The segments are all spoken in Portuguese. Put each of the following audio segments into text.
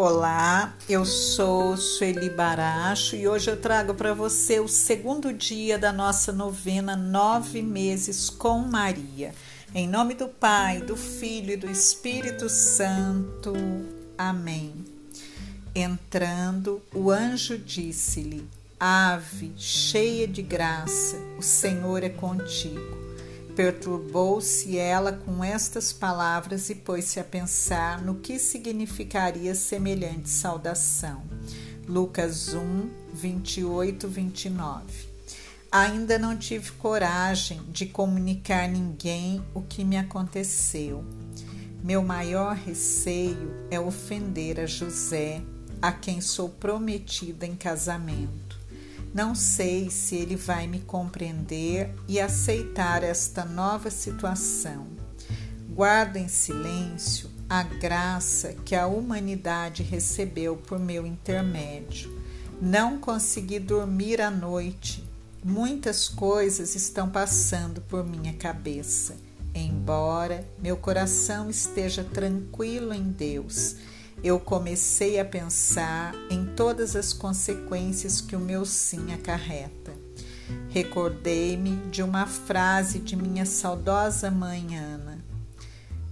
Olá, eu sou Sueli Baracho e hoje eu trago para você o segundo dia da nossa novena Nove Meses com Maria. Em nome do Pai, do Filho e do Espírito Santo. Amém. Entrando, o anjo disse-lhe: Ave, cheia de graça, o Senhor é contigo. Perturbou-se ela com estas palavras e pôs-se a pensar no que significaria semelhante saudação. Lucas 1, 28, 29. Ainda não tive coragem de comunicar a ninguém o que me aconteceu. Meu maior receio é ofender a José, a quem sou prometida em casamento. Não sei se ele vai me compreender e aceitar esta nova situação. Guardo em silêncio a graça que a humanidade recebeu por meu intermédio. Não consegui dormir à noite. Muitas coisas estão passando por minha cabeça. Embora meu coração esteja tranquilo em Deus, eu comecei a pensar em todas as consequências que o meu sim acarreta. Recordei-me de uma frase de minha saudosa mãe Ana: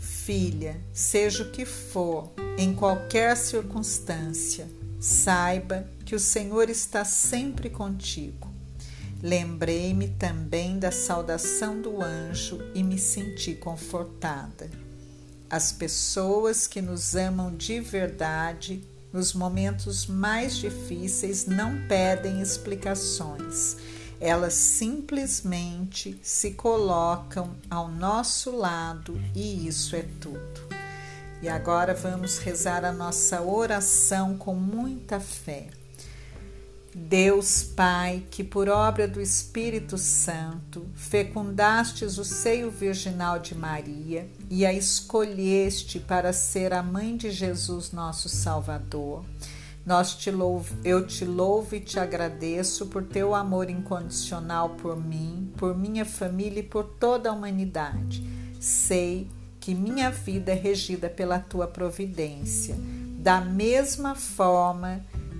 Filha, seja o que for, em qualquer circunstância, saiba que o Senhor está sempre contigo. Lembrei-me também da saudação do anjo e me senti confortada. As pessoas que nos amam de verdade nos momentos mais difíceis não pedem explicações. Elas simplesmente se colocam ao nosso lado e isso é tudo. E agora vamos rezar a nossa oração com muita fé. Deus Pai, que por obra do Espírito Santo fecundastes o seio virginal de Maria e a escolheste para ser a mãe de Jesus, nosso Salvador, nós te louvo, eu te louvo e te agradeço por teu amor incondicional por mim, por minha família e por toda a humanidade. Sei que minha vida é regida pela tua providência. Da mesma forma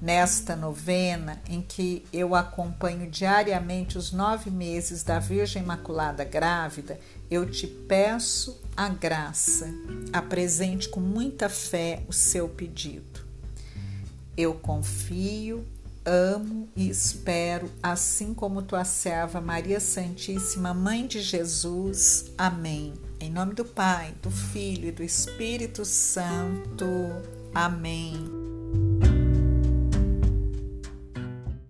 Nesta novena, em que eu acompanho diariamente os nove meses da Virgem Imaculada grávida, eu te peço a graça, apresente com muita fé o seu pedido. Eu confio, amo e espero, assim como tua serva Maria Santíssima, Mãe de Jesus. Amém. Em nome do Pai, do Filho e do Espírito Santo. Amém.